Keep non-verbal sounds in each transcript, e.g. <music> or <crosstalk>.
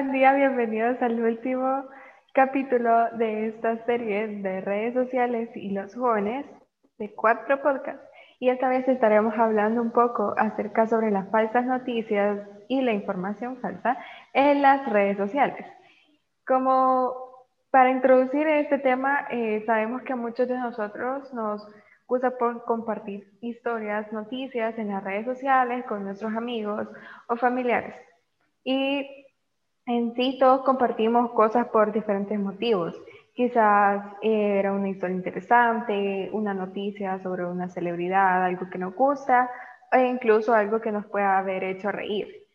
buen día, bienvenidos al último capítulo de esta serie de redes sociales y los jóvenes de cuatro podcasts. Y esta vez estaremos hablando un poco acerca sobre las falsas noticias y la información falsa en las redes sociales. Como para introducir este tema, eh, sabemos que a muchos de nosotros nos gusta por compartir historias, noticias en las redes sociales con nuestros amigos o familiares. Y en sí todos compartimos cosas por diferentes motivos. Quizás era una historia interesante, una noticia sobre una celebridad, algo que nos gusta, e incluso algo que nos pueda haber hecho reír.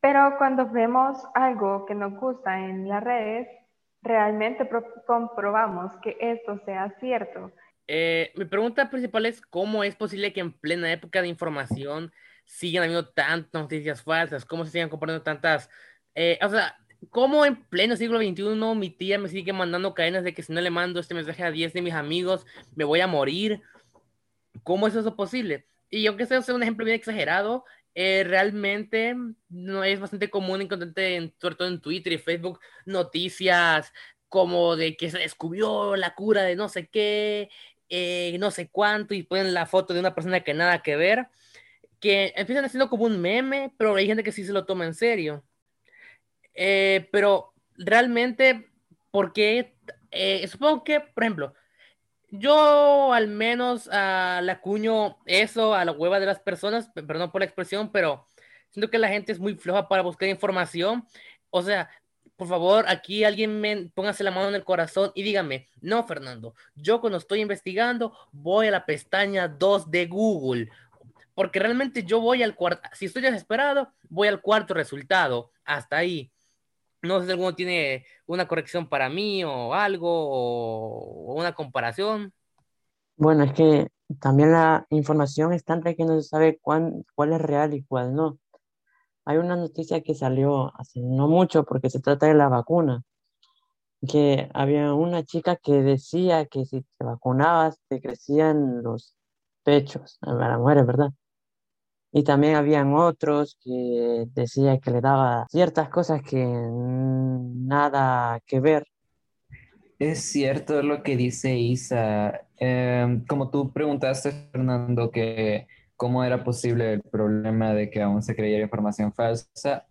Pero cuando vemos algo que nos gusta en las redes, realmente comprobamos que esto sea cierto. Eh, mi pregunta principal es cómo es posible que en plena época de información sigan habiendo tantas noticias falsas, cómo se sigan compartiendo tantas, eh, o sea, cómo en pleno siglo XXI mi tía me sigue mandando cadenas de que si no le mando este mensaje a 10 de mis amigos me voy a morir, ¿cómo es eso posible? Y aunque sea un ejemplo bien exagerado, eh, realmente no es bastante común encontrar, en, sobre todo en Twitter y Facebook, noticias como de que se descubrió la cura de no sé qué, eh, no sé cuánto, y ponen la foto de una persona que nada que ver, que empiezan haciendo como un meme, pero hay gente que sí se lo toma en serio. Eh, pero realmente, porque eh, supongo que, por ejemplo, yo al menos uh, le acuño eso a la hueva de las personas, perdón por la expresión, pero siento que la gente es muy floja para buscar información. O sea, por favor, aquí alguien me póngase la mano en el corazón y dígame, no, Fernando, yo cuando estoy investigando voy a la pestaña 2 de Google, porque realmente yo voy al cuarto, si estoy desesperado, voy al cuarto resultado, hasta ahí. No sé si alguno tiene una corrección para mí o algo, o una comparación. Bueno, es que también la información es tanta que no se sabe cuál, cuál es real y cuál no. Hay una noticia que salió hace no mucho porque se trata de la vacuna, que había una chica que decía que si te vacunabas te crecían los pechos a las mujeres, ¿verdad? Y también habían otros que decía que le daba ciertas cosas que nada que ver. Es cierto lo que dice Isa. Em, como tú preguntaste, Fernando, que cómo era posible el problema de que aún se creyera información falsa.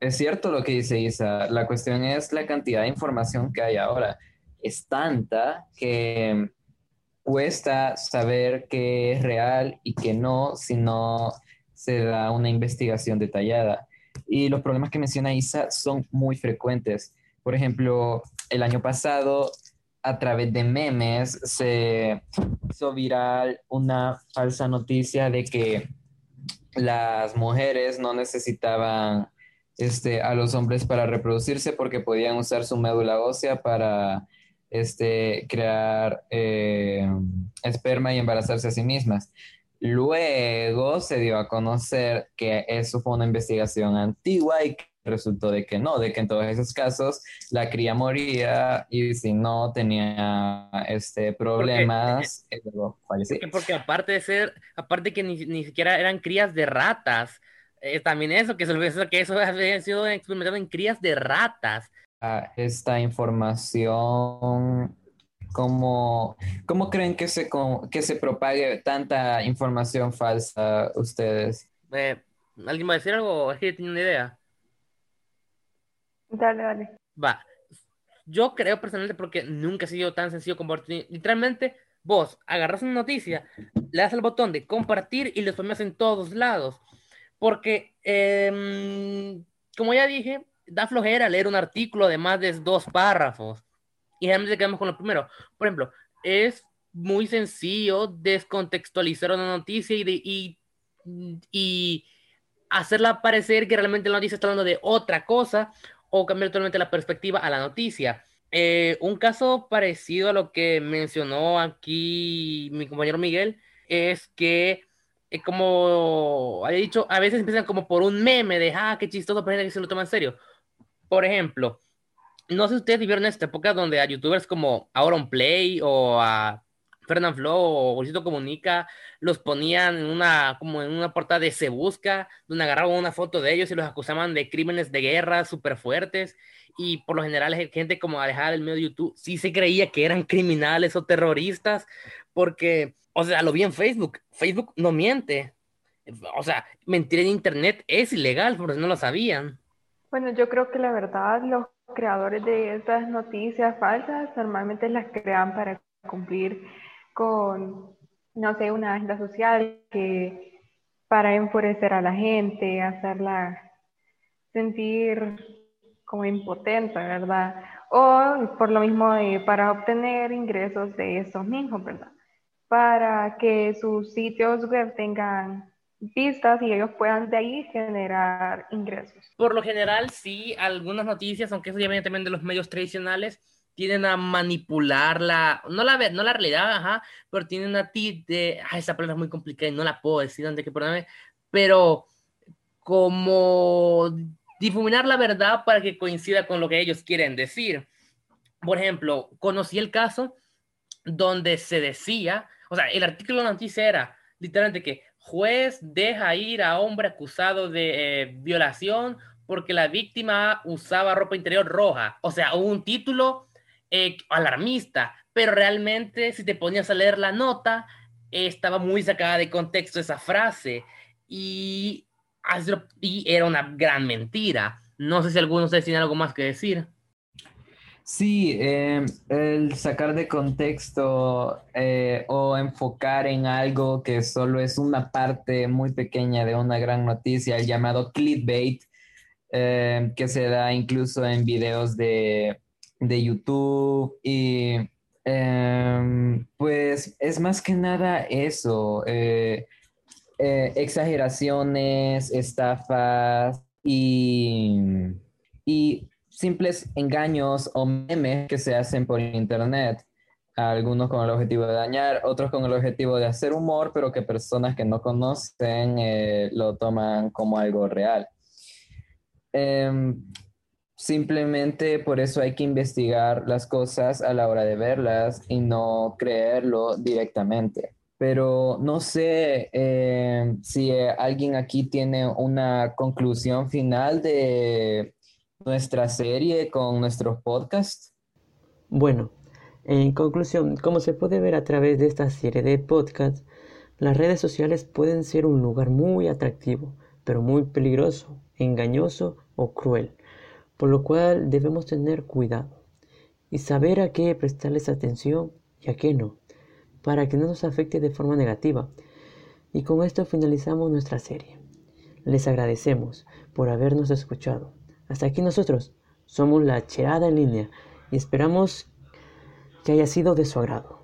Es cierto lo que dice Isa, la cuestión es la cantidad de información que hay ahora. Es tanta que cuesta saber qué es real y qué no si no se da una investigación detallada. Y los problemas que menciona Isa son muy frecuentes. Por ejemplo, el año pasado a través de memes se hizo viral una falsa noticia de que las mujeres no necesitaban este, a los hombres para reproducirse porque podían usar su médula ósea para este, crear eh, esperma y embarazarse a sí mismas. Luego se dio a conocer que eso fue una investigación antigua y que resultó de que no, de que en todos esos casos la cría moría y si no tenía este, problemas, porque, luego fallecía. Porque, aparte de ser, aparte que ni, ni siquiera eran crías de ratas, eh, también eso, que, eso, que eso <laughs> había sido experimentado en crías de ratas. Esta información, ¿cómo, cómo creen que se, que se propague tanta información falsa ustedes? Eh, ¿Alguien va a decir algo? Es que tiene una idea. Dale, dale. Va. Yo creo personalmente porque nunca ha sido tan sencillo compartir. Literalmente, vos agarras una noticia, le das el botón de compartir y lo pones en todos lados. Porque, em, como ya dije, da flojera leer un artículo de más de dos párrafos. Y realmente quedamos con lo primero. Por ejemplo, es muy sencillo descontextualizar una noticia y, de, y, y hacerla parecer que realmente la noticia está hablando de otra cosa o cambiar totalmente la perspectiva a la noticia. Eh, un caso parecido a lo que mencionó aquí mi compañero Miguel es que, eh, como había dicho, a veces empiezan como por un meme de, ah, qué chistoso, pero que se lo toma en serio. Por ejemplo, no sé si ustedes vivieron esta época donde a youtubers como Auron Play o a Fernand Flo o Luisito Comunica los ponían en una, como en una portada de Se Busca, donde agarraban una foto de ellos y los acusaban de crímenes de guerra súper fuertes. Y por lo general, gente como alejada del medio de YouTube sí se creía que eran criminales o terroristas, porque, o sea, lo vi en Facebook. Facebook no miente. O sea, mentir en Internet es ilegal, porque no lo sabían. Bueno, yo creo que la verdad, los creadores de estas noticias falsas normalmente las crean para cumplir con, no sé, una agenda social que para enfurecer a la gente, hacerla sentir como impotente, ¿verdad? O por lo mismo para obtener ingresos de esos mismos, ¿verdad? Para que sus sitios web tengan vistas y ellos puedan de ahí generar ingresos. Por lo general, sí, algunas noticias, aunque eso ya viene también de los medios tradicionales, tienen a manipular la, no la, no la realidad, ajá, pero tienen a ti de, ah, esa palabra es muy complicada y no la puedo decir antes que perdóname, pero como difuminar la verdad para que coincida con lo que ellos quieren decir. Por ejemplo, conocí el caso donde se decía, o sea, el artículo de noticia era literalmente que juez deja ir a hombre acusado de eh, violación porque la víctima usaba ropa interior roja. O sea, un título eh, alarmista, pero realmente si te ponías a leer la nota, estaba muy sacada de contexto esa frase y, era una gran mentira. No sé si alguno de ustedes tiene algo más que decir. Sí, em, el sacar de contexto eh, o enfocar en algo que solo es una parte muy pequeña de una gran noticia, el llamado clickbait, em, que se da incluso en videos de de YouTube y em, pues es más que nada eso, eh, eh, exageraciones, estafas y, y simples engaños o memes que se hacen por internet. Algunos con el objetivo de dañar, otros con el objetivo de hacer humor, pero que personas que no conocen eh, lo toman como algo real. Em, Simplemente por eso hay que investigar las cosas a la hora de verlas y no creerlo directamente. Pero no sé eh, si alguien aquí tiene una conclusión final de nuestra serie con nuestros podcasts. Bueno, en conclusión, como se puede ver a través de esta serie de podcasts, las redes sociales pueden ser un lugar muy atractivo, pero muy peligroso, engañoso o cruel por lo cual debemos tener cuidado y saber a qué prestarles atención y a qué no, para que no nos afecte de forma negativa. Y con esto finalizamos nuestra serie. Les agradecemos por habernos escuchado. Hasta aquí nosotros somos la Cheada en línea y esperamos que haya sido de su agrado.